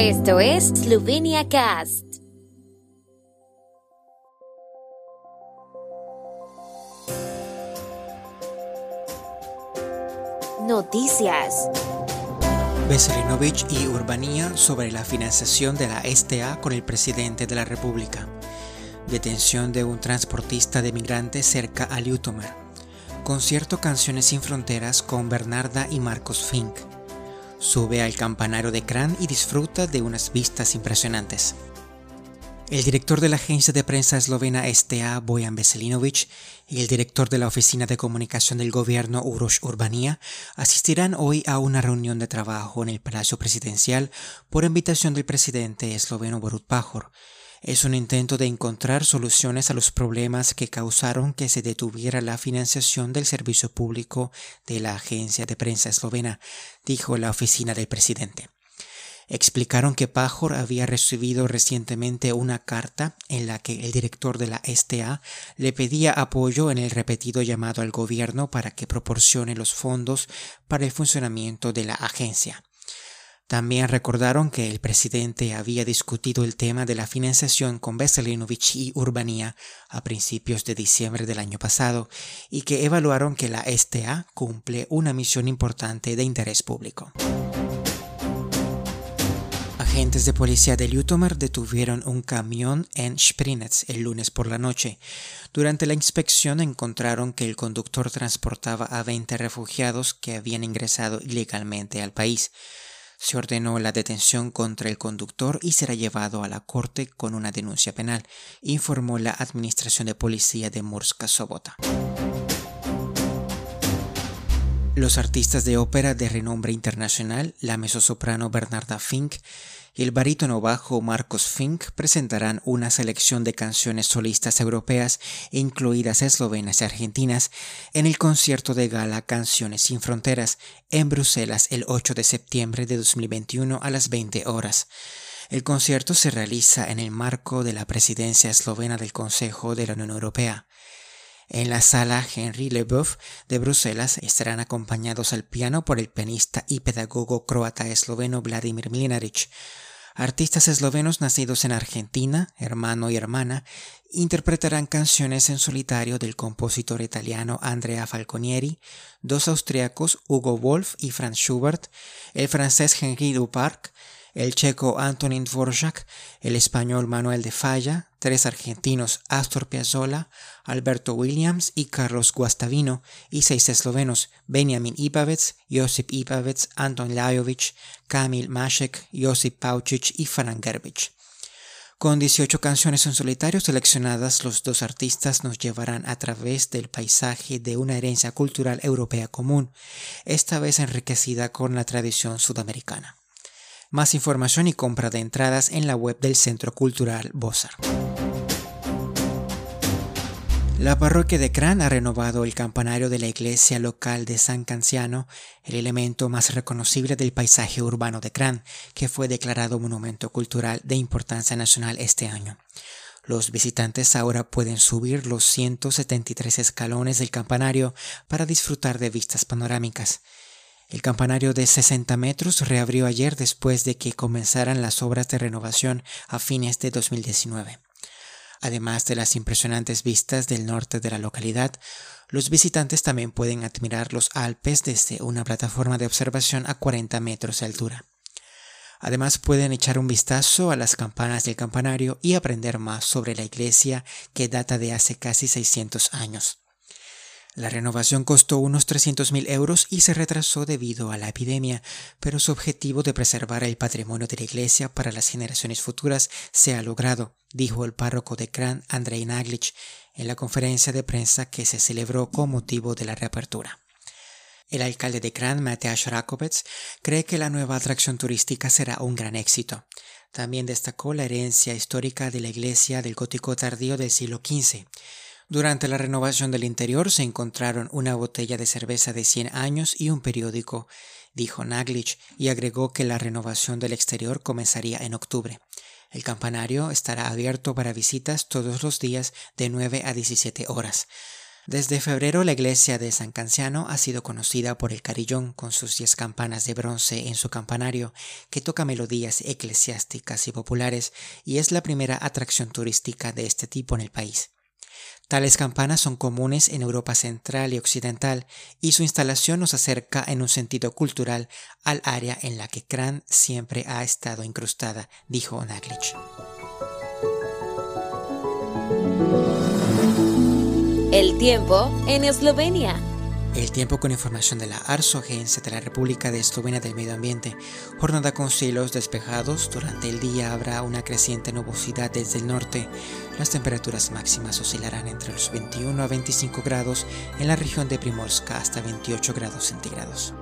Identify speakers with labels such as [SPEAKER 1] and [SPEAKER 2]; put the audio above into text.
[SPEAKER 1] Esto es Slovenia Cast. Noticias.
[SPEAKER 2] Veselinovic y Urbanía sobre la financiación de la STA con el presidente de la República. Detención de un transportista de migrantes cerca a Ljutomer. Concierto Canciones sin Fronteras con Bernarda y Marcos Fink. Sube al campanario de Kran y disfruta de unas vistas impresionantes. El director de la agencia de prensa eslovena STA, Bojan Veselinovic, y el director de la oficina de comunicación del gobierno, Uroš Urbanía, asistirán hoy a una reunión de trabajo en el Palacio Presidencial por invitación del presidente esloveno Borut Pajor. Es un intento de encontrar soluciones a los problemas que causaron que se detuviera la financiación del servicio público de la agencia de prensa eslovena, dijo la oficina del presidente explicaron que Pajor había recibido recientemente una carta en la que el director de la STA le pedía apoyo en el repetido llamado al gobierno para que proporcione los fondos para el funcionamiento de la agencia. También recordaron que el presidente había discutido el tema de la financiación con Veselinovic y Urbanía a principios de diciembre del año pasado y que evaluaron que la STA cumple una misión importante de interés público. Agentes de policía de Ljutomer detuvieron un camión en Sprinets el lunes por la noche. Durante la inspección encontraron que el conductor transportaba a 20 refugiados que habían ingresado ilegalmente al país. Se ordenó la detención contra el conductor y será llevado a la corte con una denuncia penal, informó la Administración de Policía de Murska Sobota. Los artistas de ópera de renombre internacional, la mezzosoprano Bernarda Fink el barítono bajo Marcos Fink presentarán una selección de canciones solistas europeas, incluidas eslovenas y argentinas, en el concierto de gala Canciones sin Fronteras, en Bruselas el 8 de septiembre de 2021 a las 20 horas. El concierto se realiza en el marco de la presidencia eslovena del Consejo de la Unión Europea. En la sala Henry Leboeuf de Bruselas estarán acompañados al piano por el pianista y pedagogo croata esloveno Vladimir Mlinaric, Artistas eslovenos nacidos en Argentina, hermano y hermana, interpretarán canciones en solitario del compositor italiano Andrea Falconieri, dos austriacos Hugo Wolf y Franz Schubert, el francés Henri Duparc, el checo Antonin Dvorak, el español Manuel de Falla, tres argentinos Astor Piazzolla, Alberto Williams y Carlos Guastavino, y seis eslovenos Benjamin Ipavec, Josip Ipavec, Anton Lajovic, Kamil Masek, Josip Paučić y Fran Gerbic. Con 18 canciones en solitario seleccionadas, los dos artistas nos llevarán a través del paisaje de una herencia cultural europea común, esta vez enriquecida con la tradición sudamericana. Más información y compra de entradas en la web del Centro Cultural Bozar. La parroquia de Cran ha renovado el campanario de la iglesia local de San Canciano, el elemento más reconocible del paisaje urbano de Cran, que fue declarado monumento cultural de importancia nacional este año. Los visitantes ahora pueden subir los 173 escalones del campanario para disfrutar de vistas panorámicas. El campanario de 60 metros reabrió ayer después de que comenzaran las obras de renovación a fines de 2019. Además de las impresionantes vistas del norte de la localidad, los visitantes también pueden admirar los Alpes desde una plataforma de observación a 40 metros de altura. Además pueden echar un vistazo a las campanas del campanario y aprender más sobre la iglesia que data de hace casi 600 años. La renovación costó unos 300.000 euros y se retrasó debido a la epidemia, pero su objetivo de preservar el patrimonio de la iglesia para las generaciones futuras se ha logrado, dijo el párroco de Kran, Andrei Naglic, en la conferencia de prensa que se celebró con motivo de la reapertura. El alcalde de Kran, Mateusz Rakovec, cree que la nueva atracción turística será un gran éxito. También destacó la herencia histórica de la iglesia del gótico tardío del siglo XV. Durante la renovación del interior se encontraron una botella de cerveza de 100 años y un periódico, dijo Naglich, y agregó que la renovación del exterior comenzaría en octubre. El campanario estará abierto para visitas todos los días de 9 a 17 horas. Desde febrero la iglesia de San Canciano ha sido conocida por el carillón con sus diez campanas de bronce en su campanario que toca melodías eclesiásticas y populares y es la primera atracción turística de este tipo en el país. Tales campanas son comunes en Europa central y occidental y su instalación nos acerca en un sentido cultural al área en la que Kran siempre ha estado incrustada, dijo Naglich.
[SPEAKER 1] El tiempo en Eslovenia.
[SPEAKER 2] El tiempo con información de la ARSO, Agencia de la República de Eslovenia del Medio Ambiente. Jornada con cielos despejados. Durante el día habrá una creciente nubosidad desde el norte. Las temperaturas máximas oscilarán entre los 21 a 25 grados en la región de Primorska hasta 28 grados centígrados.